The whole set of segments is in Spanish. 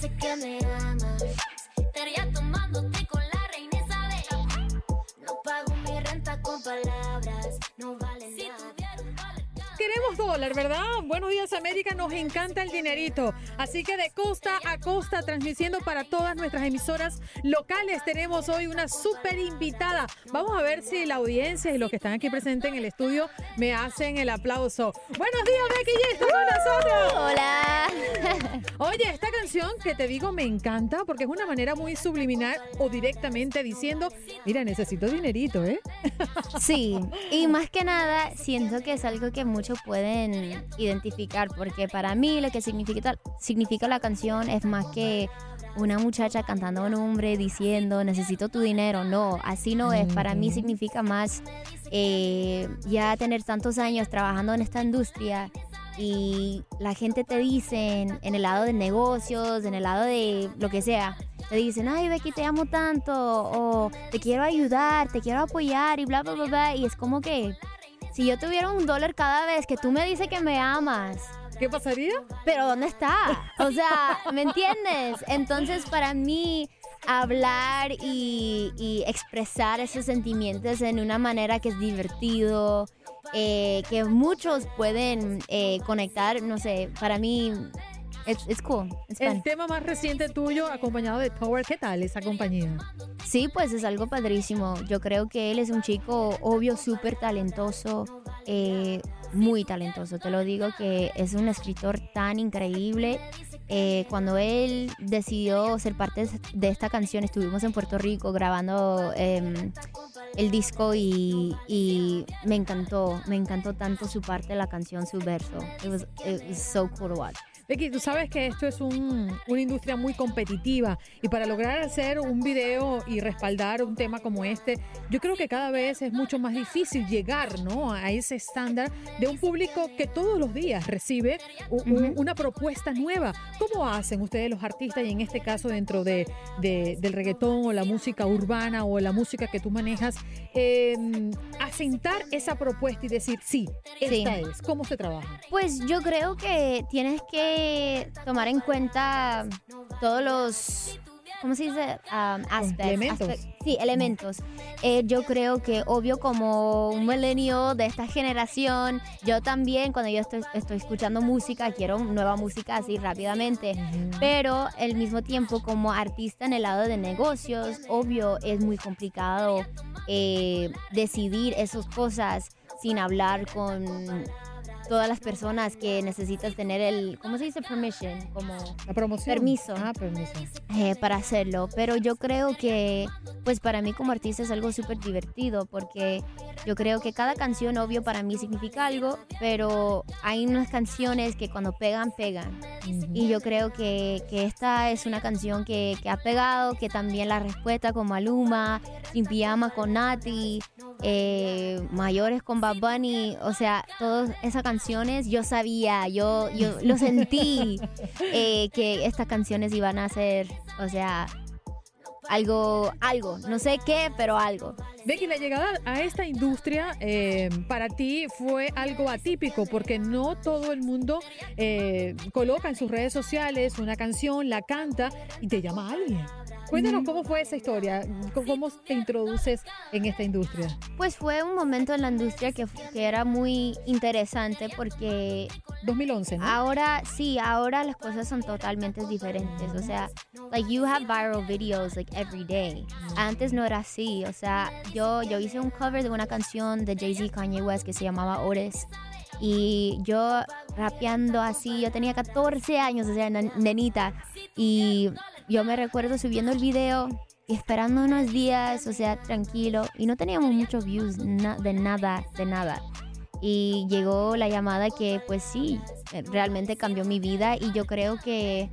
Tú me dices que me amas, Queremos dólar, ¿verdad? Buenos días América, nos encanta el dinerito. Así que de costa a costa, transmitiendo para todas nuestras emisoras locales, tenemos hoy una súper invitada. Vamos a ver si la audiencia y los que están aquí presentes en el estudio me hacen el aplauso. Buenos días, Becky, ya está con nosotros. Hola. Oye, esta canción que te digo me encanta porque es una manera muy subliminal o directamente diciendo, mira, necesito dinerito, ¿eh? Sí, y más que nada siento que es algo que muchos pueden identificar porque para mí lo que significa, significa la canción es más que una muchacha cantando a un hombre diciendo necesito tu dinero. No, así no es. Para mí significa más eh, ya tener tantos años trabajando en esta industria y la gente te dice en, en el lado de negocios, en el lado de lo que sea, te dicen, ay Becky, te amo tanto, o te quiero ayudar, te quiero apoyar y bla, bla, bla, bla. Y es como que si yo tuviera un dólar cada vez que tú me dices que me amas, ¿Qué pasaría? pero ¿dónde está? O sea, ¿me entiendes? Entonces para mí hablar y, y expresar esos sentimientos en una manera que es divertido, eh, que muchos pueden eh, conectar, no sé, para mí es it's cool. it's El fun. tema más reciente tuyo, acompañado de Tower, ¿qué tal esa compañía? Sí, pues es algo padrísimo. Yo creo que él es un chico, obvio, súper talentoso, eh, muy talentoso. Te lo digo que es un escritor tan increíble. Eh, cuando él decidió ser parte de esta canción, estuvimos en Puerto Rico grabando em, el disco y, y me encantó, me encantó tanto su parte de la canción, su verso. It was, it was so cool to. Becky, tú sabes que esto es un- una industria muy competitiva y para lograr hacer un video y respaldar un tema como este, yo creo que cada vez es mucho más difícil llegar ¿no? a ese estándar de un público que todos los días recibe una propuesta nueva. ¿Cómo hacen ustedes los artistas y en este caso dentro de, de- del reggaetón o la música urbana o la música que tú manejas, eh, asentar esa propuesta y decir, sí, esta Sí. es? ¿Cómo se trabaja? Pues yo creo que tienes que tomar en cuenta todos los, ¿cómo se dice? Um, aspects, Elementos. aspect- sí, elementos. Eh, yo creo que obvio como un milenio de esta generación, yo también cuando yo estoy, estoy escuchando música, quiero nueva música así rápidamente, pero al mismo tiempo como artista en el lado de negocios, obvio es muy complicado eh, decidir esas cosas sin hablar con todas las personas que necesitas tener el, ¿cómo se dice? Permission, como La promoción. Permiso. Ah, permiso. eh, para hacerlo. Pero yo creo que, pues para mí como artista es algo súper divertido porque yo creo que cada canción, obvio, para mí significa algo, pero hay unas canciones que cuando pegan, pegan. Y yo creo que, que esta es una canción que, que ha pegado, que también la respuesta con Maluma, Sin Pijama con Nati, eh, Mayores con Bad Bunny, o sea, todas esas canciones yo sabía, yo, yo lo sentí, eh, que estas canciones iban a ser, o sea, algo, algo, no sé qué, pero algo. Becky, la llegada a esta industria eh, para ti fue algo atípico porque no todo el mundo eh, coloca en sus redes sociales una canción, la canta y te llama a alguien. Cuéntanos cómo fue esa historia, cómo te introduces en esta industria. Pues fue un momento en la industria que, que era muy interesante porque 2011, ¿no? ahora sí, ahora las cosas son totalmente diferentes. O sea, like you have viral videos like every day. Antes no era así. O sea, yo, yo hice un cover de una canción de Jay-Z Kanye West que se llamaba Otis. Y yo rapeando así, yo tenía 14 años, o sea, nen- nenita. Y yo me recuerdo subiendo el video y esperando unos días, o sea, tranquilo. Y no teníamos muchos views na- de nada, de nada. Y llegó la llamada que pues sí, realmente cambió mi vida y yo creo que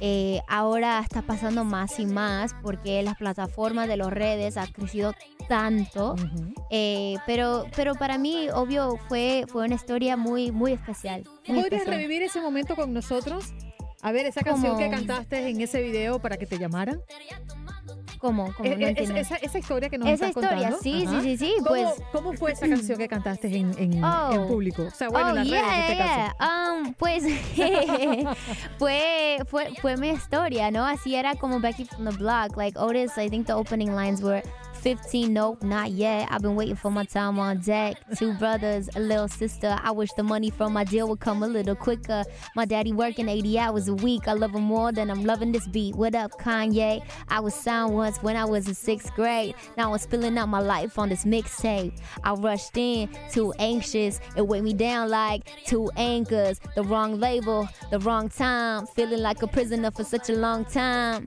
eh, ahora está pasando más y más porque las plataformas de las redes han crecido tanto. Eh, pero, pero para mí, obvio, fue, fue una historia muy, muy especial. ¿Tú muy ¿Podrías especial. revivir ese momento con nosotros? A ver, esa canción que cantaste en ese video para que te llamaran. ¿Cómo? ¿Cómo? No eh, entiendo. esa, esa historia que nos Esa estás historia, contando. sí, Ajá. sí, sí, sí, ¿Cómo, pues... ¿Cómo fue esa canción que cantaste en, en, Oh. en público? O sea, bueno, oh, en las redes en este yeah, caso. yeah. Um, pues fue, fue, fue mi historia, ¿no? Así era como Becky from the block. Like Otis, I think the opening lines were 15, nope, not yet. I've been waiting for my time on deck. Two brothers, a little sister. I wish the money from my deal would come a little quicker. My daddy working 80 hours a week. I love him more than I'm loving this beat. What up, Kanye? I was signed once when I was in sixth grade. Now I'm spilling out my life on this mixtape. I rushed in, too anxious. It weighed me down like two anchors. The wrong label, the wrong time. Feeling like a prisoner for such a long time.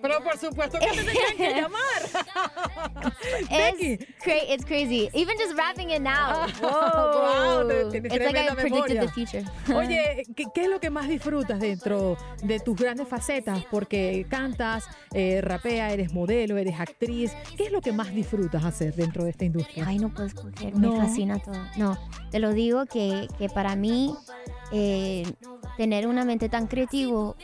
Pero por supuesto que te tenían que llamar. It's, cra- it's crazy. Even just rapping it now. Wow, Whoa. tienes it's like I predicted the future. Oye, ¿qué, qué es lo que más disfrutas dentro de tus grandes facetas? Porque cantas, eh, rapea, eres modelo, eres actriz. ¿Qué es lo que más disfrutas hacer dentro de esta industria? Ay, no puedo escoger, No. me fascina todo. No, te lo digo que, que para mí eh, tener una mente tan creativo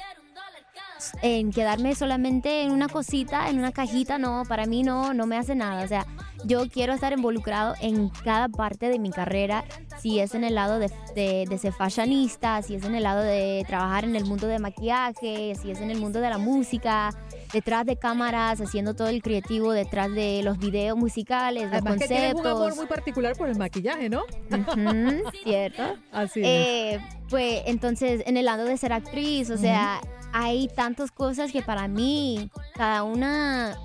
en quedarme solamente en una cosita, en una cajita, no, para mí no, no me hace nada. O sea, yo quiero estar involucrado en cada parte de mi carrera, si es en el lado de, de, de ser fashionista, si es en el lado de trabajar en el mundo de maquillaje, si es en el mundo de la música, detrás de cámaras, haciendo todo el creativo, detrás de los videos musicales, los Además que tienes un amor conceptos. muy particular por el maquillaje, ¿no? ¿Cierto? Así es. Eh, pues entonces, en el lado de ser actriz, o sea, hay tantas cosas que para mí, cada una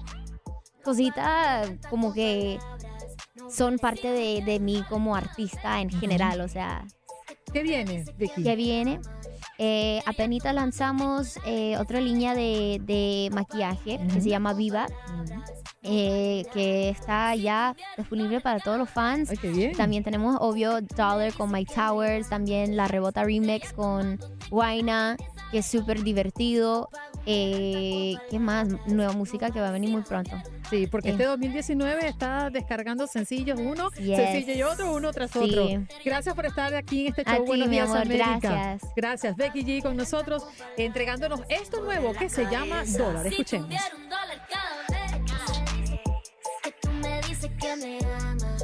cosita como que son parte de, de mí como artista en general, o sea, ¿Qué viene, Vicky? que viene. Eh, apenas lanzamos eh, otra línea de, de maquillaje que se llama Viva, eh, que está ya disponible para todos los fans. Ay, qué bien. También tenemos, obvio, Dollar con Mike Towers. También la Rebota Remix con Waina, que es súper divertido. Eh, ¿Qué más? Nueva música que va a venir muy pronto. Sí, porque Eh. este 2019 está descargando sencillos uno, Yes. sencillo y otro, uno tras Sí. otro. Gracias por estar aquí en este A show. ti, Buenos mi días, amor, América. gracias. Gracias, Becky G con nosotros, entregándonos esto nuevo que se llama Dólar. Escuchemos. Si que tú me dices que me amas,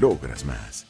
logras más.